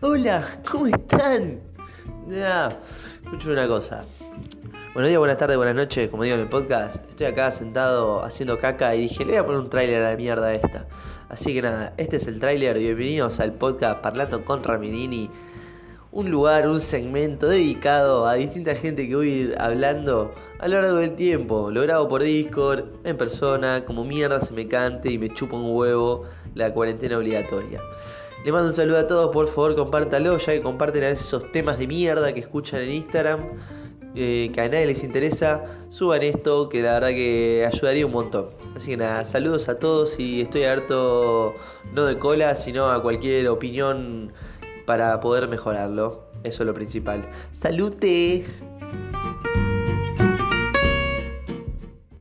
Hola, ¿cómo están? Ya, escucho una cosa. Buenos días, buenas tardes, buenas noches, como digo en el podcast. Estoy acá sentado haciendo caca y dije, le voy a poner un tráiler a la mierda esta. Así que nada, este es el tráiler. Bienvenidos al podcast Parlando con Raminini. Un lugar, un segmento dedicado a distinta gente que voy a ir hablando a lo largo del tiempo. Lo grabo por Discord, en persona, como mierda se me cante y me chupa un huevo la cuarentena obligatoria. Le mando un saludo a todos, por favor compártalo, ya que comparten a veces esos temas de mierda que escuchan en Instagram, eh, que a nadie les interesa, suban esto, que la verdad que ayudaría un montón. Así que nada, saludos a todos y estoy abierto no de cola, sino a cualquier opinión para poder mejorarlo. Eso es lo principal. ¡Salute!